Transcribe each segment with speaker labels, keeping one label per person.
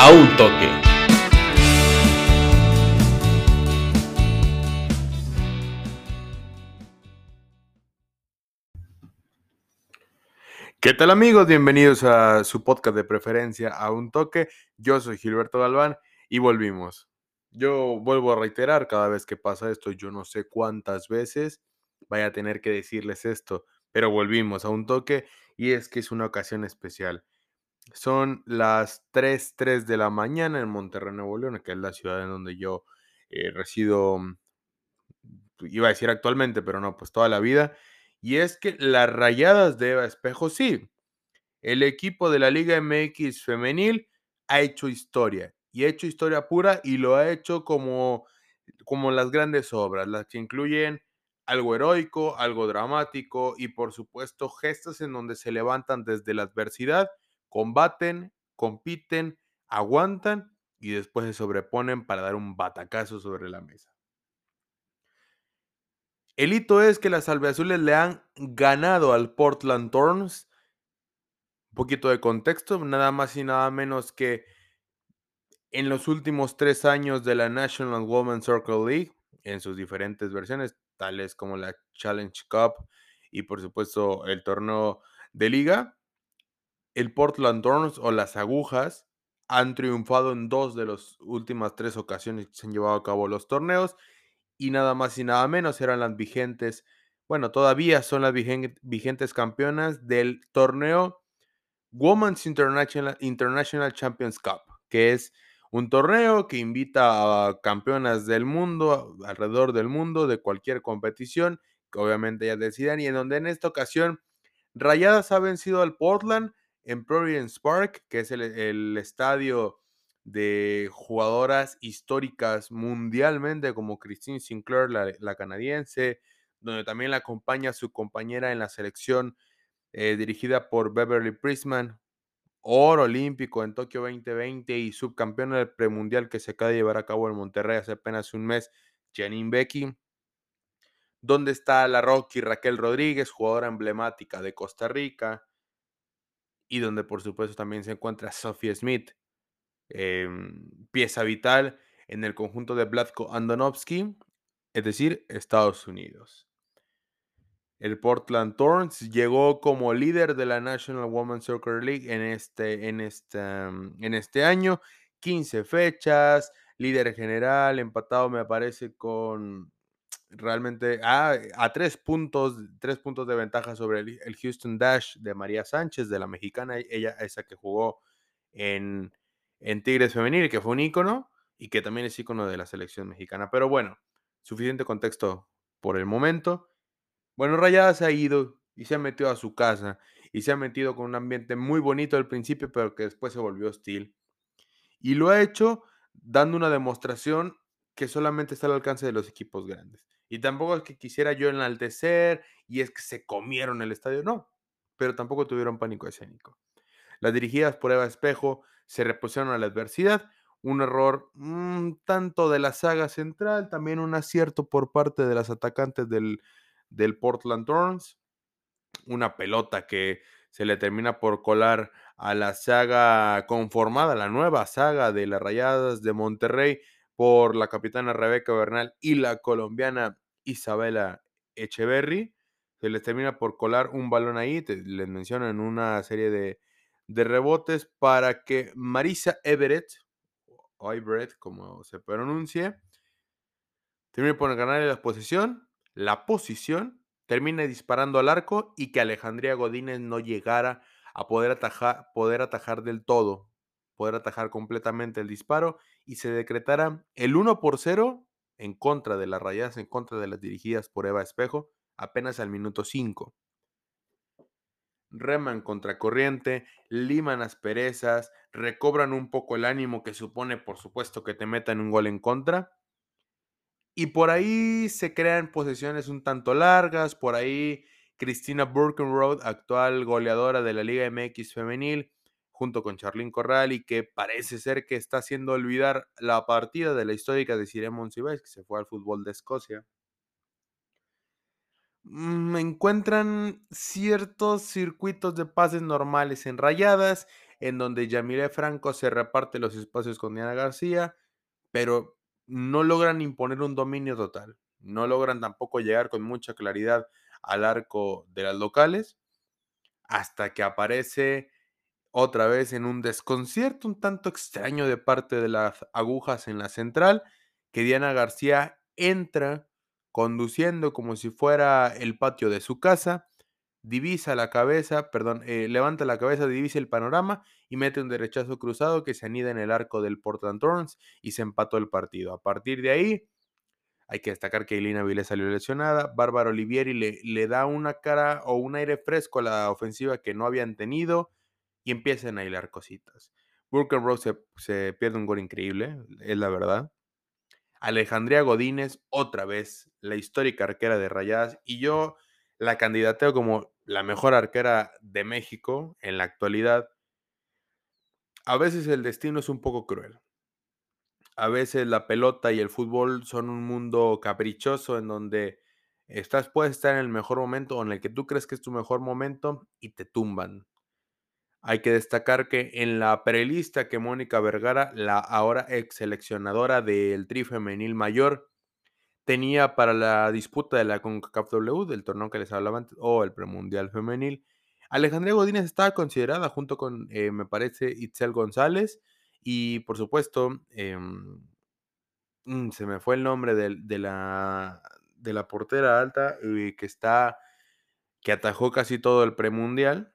Speaker 1: a un toque.
Speaker 2: ¿Qué tal amigos? Bienvenidos a su podcast de preferencia a un toque. Yo soy Gilberto Galván y volvimos. Yo vuelvo a reiterar cada vez que pasa esto, yo no sé cuántas veces vaya a tener que decirles esto, pero volvimos a un toque y es que es una ocasión especial. Son las 3, 3 de la mañana en Monterrey, Nuevo León, que es la ciudad en donde yo eh, resido, mm, iba a decir actualmente, pero no, pues toda la vida. Y es que las rayadas de Eva Espejo, sí, el equipo de la Liga MX femenil ha hecho historia y ha hecho historia pura y lo ha hecho como, como las grandes obras, las que incluyen algo heroico, algo dramático y por supuesto gestos en donde se levantan desde la adversidad, combaten, compiten, aguantan y después se sobreponen para dar un batacazo sobre la mesa. El hito es que las albiazules le han ganado al Portland Thorns. Un poquito de contexto, nada más y nada menos que en los últimos tres años de la National Women's Circle League, en sus diferentes versiones, tales como la Challenge Cup y por supuesto el torneo de liga, el Portland Thorns o las agujas han triunfado en dos de las últimas tres ocasiones que se han llevado a cabo los torneos y nada más y nada menos eran las vigentes, bueno, todavía son las vigentes campeonas del torneo Women's International, International Champions Cup, que es un torneo que invita a campeonas del mundo, alrededor del mundo, de cualquier competición, que obviamente ya decidan, y en donde en esta ocasión Rayadas ha vencido al Portland en Providence Park, que es el, estadio de jugadoras históricas mundialmente como Christine Sinclair, la, canadiense, donde también la acompaña su compañera en la selección eh, dirigida por Beverly Prisman, oro olímpico en Tokio 2020 y subcampeona del premundial que se acaba de llevar a cabo en Monterrey hace apenas un mes, Janine Becky. Donde está la Rocky Raquel Rodríguez, jugadora emblemática de Costa Rica. Y donde por supuesto también se encuentra Sophie Smith, Em, pieza vital en el conjunto de Vladko Andonovsky, es decir, Estados Unidos. El Portland Thorns llegó como líder de la National Women's Soccer League en este, en este, en este año. 15 fechas, líder general, empatado me parece con realmente ah, a tres puntos, tres puntos de ventaja sobre el, el, Houston Dash de María Sánchez, de la mexicana, ella esa que jugó en, en Tigres Femenil, que fue un ícono y que también es ícono de la selección mexicana. Pero bueno, suficiente contexto por el momento. Bueno, Rayada se ha ido y se ha metido a su casa y se ha metido con un ambiente muy bonito al principio, pero que después se volvió hostil. Y lo ha hecho dando una demostración que solamente está al alcance de los equipos grandes. Y tampoco es que quisiera yo enaltecer y es que se comieron el estadio, no, pero tampoco tuvieron pánico escénico. Las dirigidas por Eva Espejo se repusieron a la adversidad. Un error mm, tanto de la saga central, también un acierto por parte de las atacantes del, del Portland Thorns. Una pelota que se le termina por colar a la saga conformada, la nueva saga de las Rayadas de Monterrey por la capitana Rebeca Bernal y la colombiana Isabela Echeverry. Se les termina por colar un balón ahí, les menciono en una serie de, de rebotes para que Marisa Everett, o Everett, como se pronuncie, termine por ganar la posición, la posición, termine disparando al arco y que Alejandría Godínez no llegara a poder atajar, poder atajar del todo, poder atajar completamente el disparo y se decretara el 1 por 0 en contra de las rayadas, en contra de las dirigidas por Eva Espejo, apenas al minuto 5 reman contracorriente, liman asperezas, recobran un poco el ánimo que supone, por supuesto, que te metan un gol en contra. Y por ahí se crean posesiones un tanto largas, por ahí Cristina Burkenroad, actual goleadora de la Liga MX femenil, junto con Charlene Corral, y que parece ser que está haciendo olvidar la partida de la histórica de Cire Monsiváis, que se fue al fútbol de Escocia. Mm, encuentran ciertos circuitos de pases normales en rayadas. en donde Yamile Franco se reparte los espacios con Diana García, pero no logran imponer un dominio total. No logran tampoco llegar con mucha claridad al arco de las locales, hasta que aparece otra vez en un desconcierto un tanto extraño de parte de las agujas en la central, que Diana García entra conduciendo como si fuera el patio de su casa, divisa la cabeza, perdón, eh, levanta la cabeza, divisa el panorama y mete un derechazo cruzado que se anida en el arco del Portland Thorns y se empató el partido. A partir de ahí, hay que destacar que Elina Vilés salió lesionada. Bárbara Olivieri le, le, da una cara o un aire fresco a la ofensiva que no habían tenido y empiezan a hilar cositas. Burke Rose se, se, pierde un gol increíble, es la verdad. Alejandría Godínez, otra vez, la histórica arquera de Rayadas. Y yo la candidateo como la mejor arquera de México en la actualidad. A veces el destino es un poco cruel a veces la pelota y el fútbol son un mundo caprichoso en donde estás, puedes estar en el mejor momento o en el que tú crees que es tu mejor momento y te tumban. Hay que destacar que en la prelista que Mónica Vergara, la ahora ex seleccionadora del Tri Femenil Mayor, tenía para la disputa de la CONCACAF W, del torneo que les hablaba antes, o el premundial femenil, Alejandría Godínez estaba considerada junto con, eh, me parece, Itzel González, y por supuesto, eh, se me fue el nombre de, de, la, de la portera alta eh, que está, que atajó casi todo el premundial.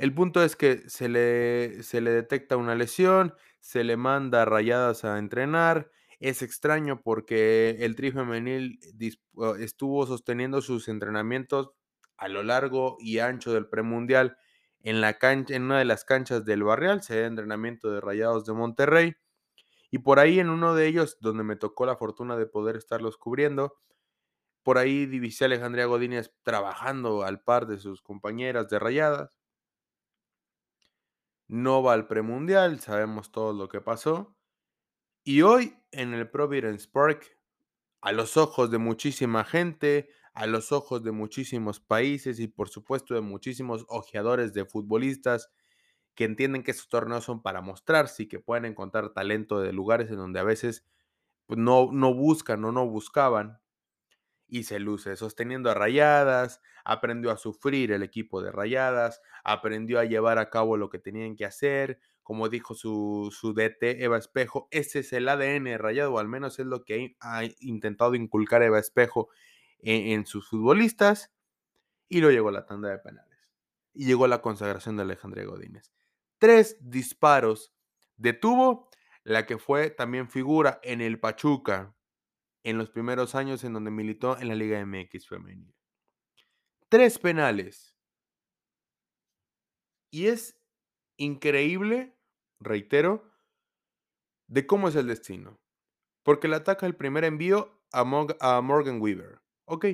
Speaker 2: El punto es que se le, se le detecta una lesión, se le manda rayadas a entrenar. Es extraño porque el tri femenil estuvo sosteniendo sus entrenamientos a lo largo y ancho del premundial en, la cancha, en una de las canchas del Barrial, se da entrenamiento de Rayados de Monterrey. Y por ahí en uno de ellos, donde me tocó la fortuna de poder estarlos cubriendo, por ahí divisé a Alejandría Godínez trabajando al par de sus compañeras de Rayadas. No va al premundial, sabemos todo lo que pasó. Y hoy en el Providence Park, a los ojos de muchísima gente, a los ojos de muchísimos países y por supuesto de muchísimos ojeadores de futbolistas que entienden que estos torneos son para mostrarse y que pueden encontrar talento de lugares en donde a veces pues, no, no buscan o no buscaban. Y se luce sosteniendo a rayadas, aprendió a sufrir el equipo de rayadas, aprendió a llevar a cabo lo que tenían que hacer, como dijo su, su DT Eva Espejo, ese es el ADN rayado, o al menos es lo que ha intentado inculcar Eva Espejo en, en sus futbolistas, y luego llegó la tanda de penales. Y llegó la consagración de Alejandría Godínez. Tres disparos detuvo la que fue también figura en el Pachuca en los primeros años en donde militó en la Liga MX femenil. Tres penales. Y es increíble, reitero, de cómo es el destino. Porque le ataca el primer envío a, Morgan Weaver. Ok.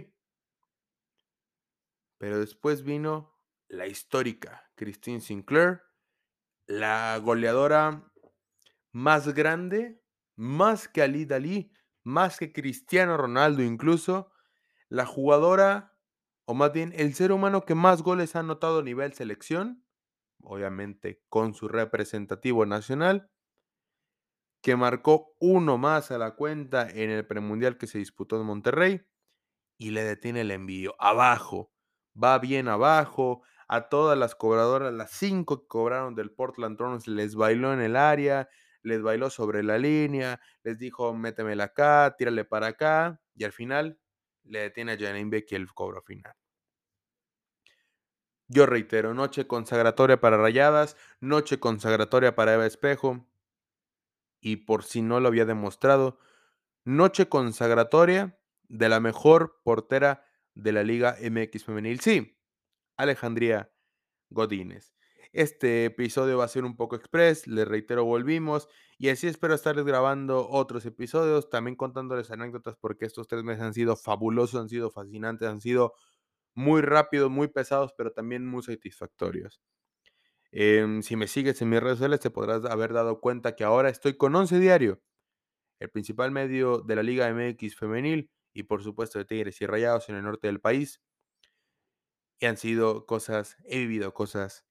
Speaker 2: Pero después vino la histórica Christine Sinclair, la goleadora más grande, más que Ali Dalí, más que Cristiano Ronaldo incluso, la jugadora, o más bien el ser humano que más goles ha anotado a nivel selección, obviamente con su representativo nacional, que marcó uno más a la cuenta en el premundial que se disputó en Monterrey y le detiene el envío abajo, va bien abajo, a todas las cobradoras, las cinco que cobraron del Portland Thorns, les bailó en el área, les bailó sobre la línea, les dijo, métemela acá, tírale para acá, y al final le detiene a Janine Becky el cobro final. Yo reitero, noche consagratoria para Rayadas, noche consagratoria para Eva Espejo, y por si no lo había demostrado, noche consagratoria de la mejor portera de la Liga MX Femenil. Sí, Alejandría Godínez. Este episodio va a ser un poco express, les reitero, volvimos y así espero estarles grabando otros episodios, también contándoles anécdotas porque estos tres meses han sido fabulosos, han sido fascinantes, han sido muy rápidos, muy pesados, pero también muy satisfactorios. Eh, si me sigues en mis redes sociales te podrás haber dado cuenta que ahora estoy con 11 Diario, el principal medio de la Liga MX femenil y por supuesto de Tigres y Rayados en el norte del país. Y han sido cosas, he vivido cosas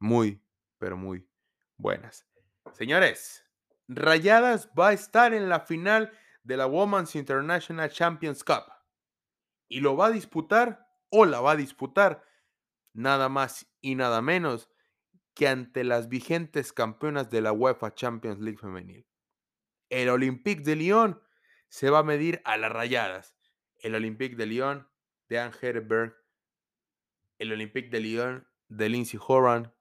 Speaker 2: muy, pero muy buenas. Señores, Rayadas va a estar en la final de la Women's International Champions Cup y lo va a disputar o la va a disputar nada más y nada menos que ante las vigentes campeonas de la UEFA Champions League femenil. El Olympique de Lyon se va a medir a las rayadas. El Olympique de Lyon de Anne Herberg, el Olympique de Lyon de Lindsay Horan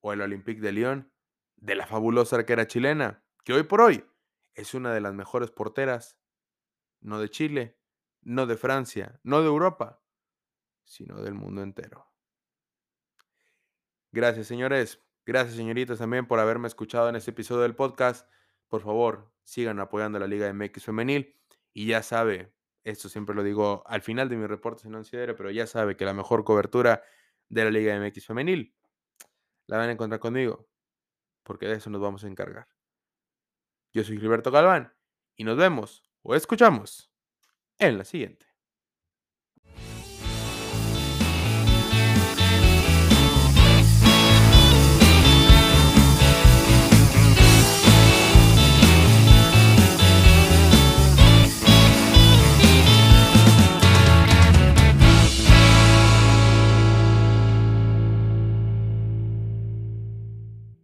Speaker 2: o el Olympique de Lyon de la fabulosa arquera chilena, que hoy por hoy es una de las mejores porteras, no de Chile, no de Francia, no de Europa, sino del mundo entero. Gracias, señores. Gracias, señoritas, también por haberme escuchado en este episodio del podcast. Por favor, sigan apoyando a la Liga MX Femenil. Y ya sabe, esto siempre lo digo al final de mi reporte financiero, pero ya sabe que la mejor cobertura de la Liga MX Femenil la van a encontrar conmigo, porque de eso nos vamos a encargar. Yo soy Gilberto Galván y nos vemos o escuchamos en la siguiente.